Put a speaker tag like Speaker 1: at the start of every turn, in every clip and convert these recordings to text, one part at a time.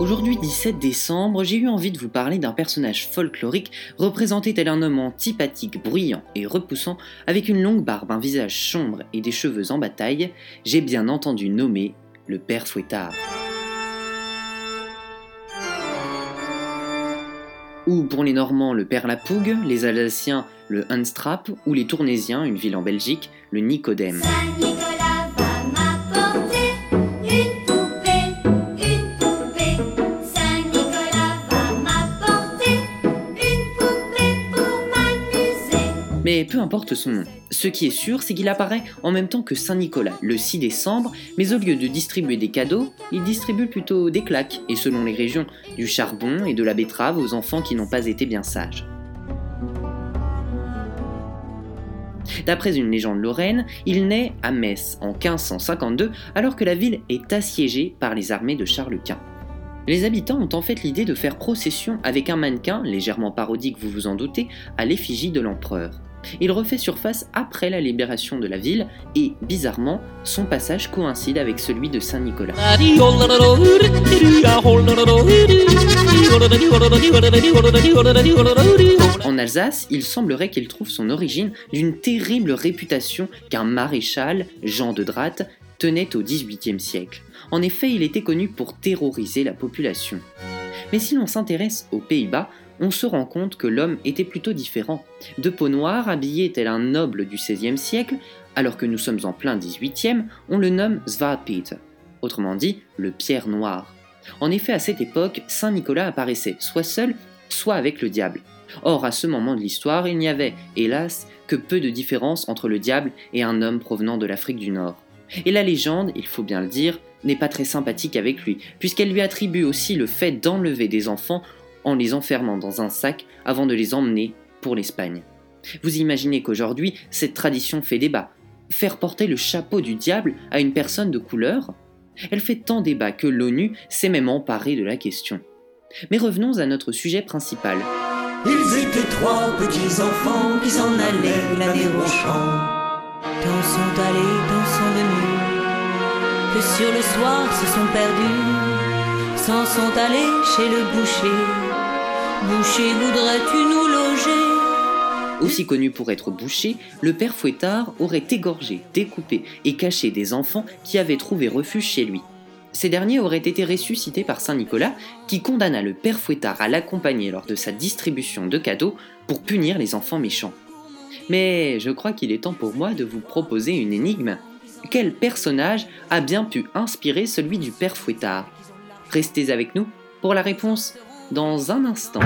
Speaker 1: Aujourd'hui 17 décembre, j'ai eu envie de vous parler d'un personnage folklorique représenté tel un homme antipathique, bruyant et repoussant, avec une longue barbe, un visage sombre et des cheveux en bataille, j'ai bien entendu nommer le père Fouettard. Ou pour les Normands le père Lapougue, les Alsaciens le Hunstrap, ou les Tournésiens, une ville en Belgique, le Nicodème. Mais peu importe son nom. Ce qui est sûr, c'est qu'il apparaît en même temps que Saint-Nicolas, le 6 décembre, mais au lieu de distribuer des cadeaux, il distribue plutôt des claques, et selon les régions, du charbon et de la betterave aux enfants qui n'ont pas été bien sages. D'après une légende lorraine, il naît à Metz en 1552 alors que la ville est assiégée par les armées de Charles Quint. Les habitants ont en fait l'idée de faire procession avec un mannequin, légèrement parodique vous vous en doutez, à l'effigie de l'empereur. Il refait surface après la libération de la ville et, bizarrement, son passage coïncide avec celui de Saint-Nicolas. En Alsace, il semblerait qu'il trouve son origine d'une terrible réputation qu'un maréchal, Jean de Dratte, tenait au XVIIIe siècle. En effet, il était connu pour terroriser la population. Mais si l'on s'intéresse aux Pays-Bas, on se rend compte que l'homme était plutôt différent. De peau noire, habillé tel un noble du XVIe siècle, alors que nous sommes en plein XVIIIe, on le nomme Zwartpiet, autrement dit le pierre noir. En effet, à cette époque, Saint Nicolas apparaissait soit seul, soit avec le diable. Or, à ce moment de l'histoire, il n'y avait, hélas, que peu de différence entre le diable et un homme provenant de l'Afrique du Nord. Et la légende, il faut bien le dire, n'est pas très sympathique avec lui, puisqu'elle lui attribue aussi le fait d'enlever des enfants en les enfermant dans un sac avant de les emmener pour l'Espagne. Vous imaginez qu'aujourd'hui, cette tradition fait débat. Faire porter le chapeau du diable à une personne de couleur? Elle fait tant débat que l'ONU s'est même emparée de la question. Mais revenons à notre sujet principal.
Speaker 2: Ils étaient trois petits enfants qui s'en allaient l'année au champ. Tant sont allés, tant sont venus, que sur le soir se sont perdus, s'en sont allés chez le boucher Boucher, voudrais-tu nous loger?
Speaker 1: Aussi connu pour être boucher, le père Fouettard aurait égorgé, découpé et caché des enfants qui avaient trouvé refuge chez lui. Ces derniers auraient été ressuscités par Saint Nicolas, qui condamna le père Fouettard à l'accompagner lors de sa distribution de cadeaux pour punir les enfants méchants. Mais je crois qu'il est temps pour moi de vous proposer une énigme. Quel personnage a bien pu inspirer celui du père Fouettard? Restez avec nous pour la réponse dans un instant.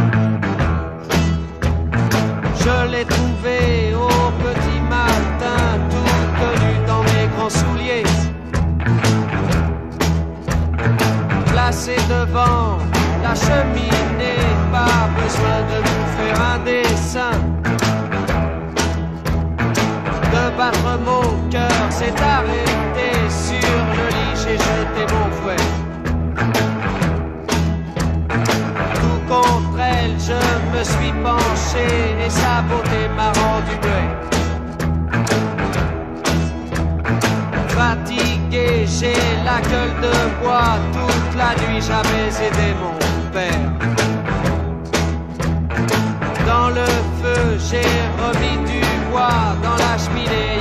Speaker 3: Je l'ai trouvé au petit matin, tout connu dans mes grands souliers. Placé devant la cheminée, pas besoin de vous faire un dessin. De battre mon cœur s'est arrêté la gueule de bois, toute la nuit j'avais aidé mon père. Dans le feu, j'ai remis du bois, dans la cheminée,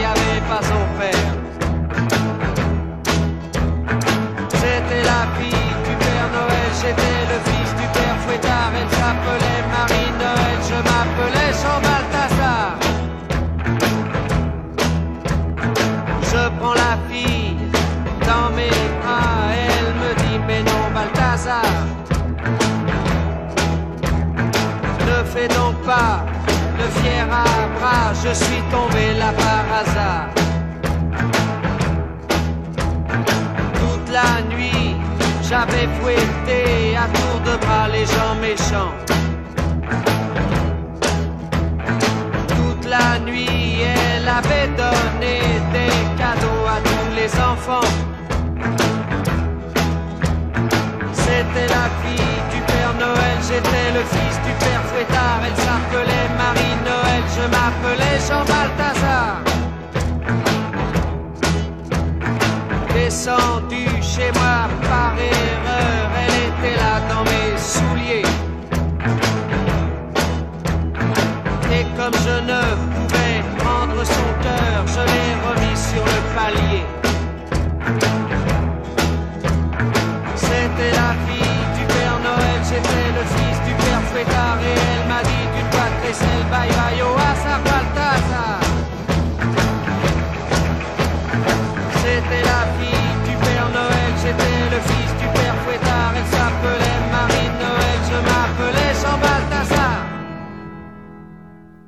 Speaker 3: à bras, je suis tombé là par hasard. Toute la nuit, j'avais fouetté à tour de bras les gens méchants. la nuit, elle avait donné des cadeaux à tous les enfants.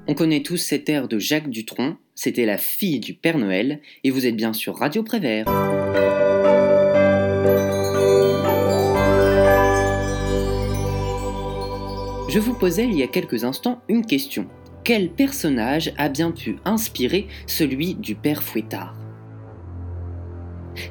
Speaker 1: On connaît tous cet air de Jacques Dutronc, c'était la fille du Père Noël, et vous êtes bien sur Radio Prévert. Je vous posais il y a quelques instants une question. Quel personnage a bien pu inspirer celui du père Fouettard?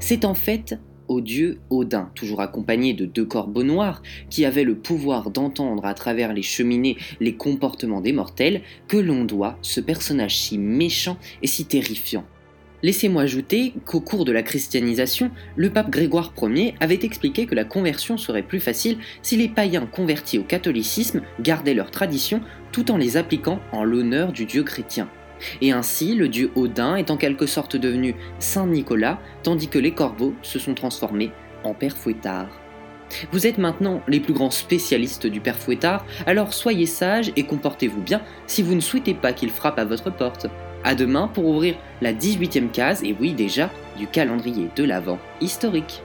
Speaker 1: C'est en fait au dieu Odin, toujours accompagné de deux corbeaux noirs, qui avaient le pouvoir d'entendre à travers les cheminées les comportements des mortels, que l'on doit ce personnage si méchant et si terrifiant. Laissez-moi ajouter qu'au cours de la christianisation, le pape Grégoire Ier avait expliqué que la conversion serait plus facile si les païens convertis au catholicisme gardaient leurs traditions tout en les appliquant en l'honneur du dieu chrétien. Et ainsi, le dieu Odin est en quelque sorte devenu Saint Nicolas, tandis que les corbeaux se sont transformés en Père Fouettard. Vous êtes maintenant les plus grands spécialistes du Père Fouettard, alors soyez sages et comportez-vous bien si vous ne souhaitez pas qu'il frappe à votre porte. À demain pour ouvrir la 18e case, et oui déjà, du calendrier de l'Avent historique.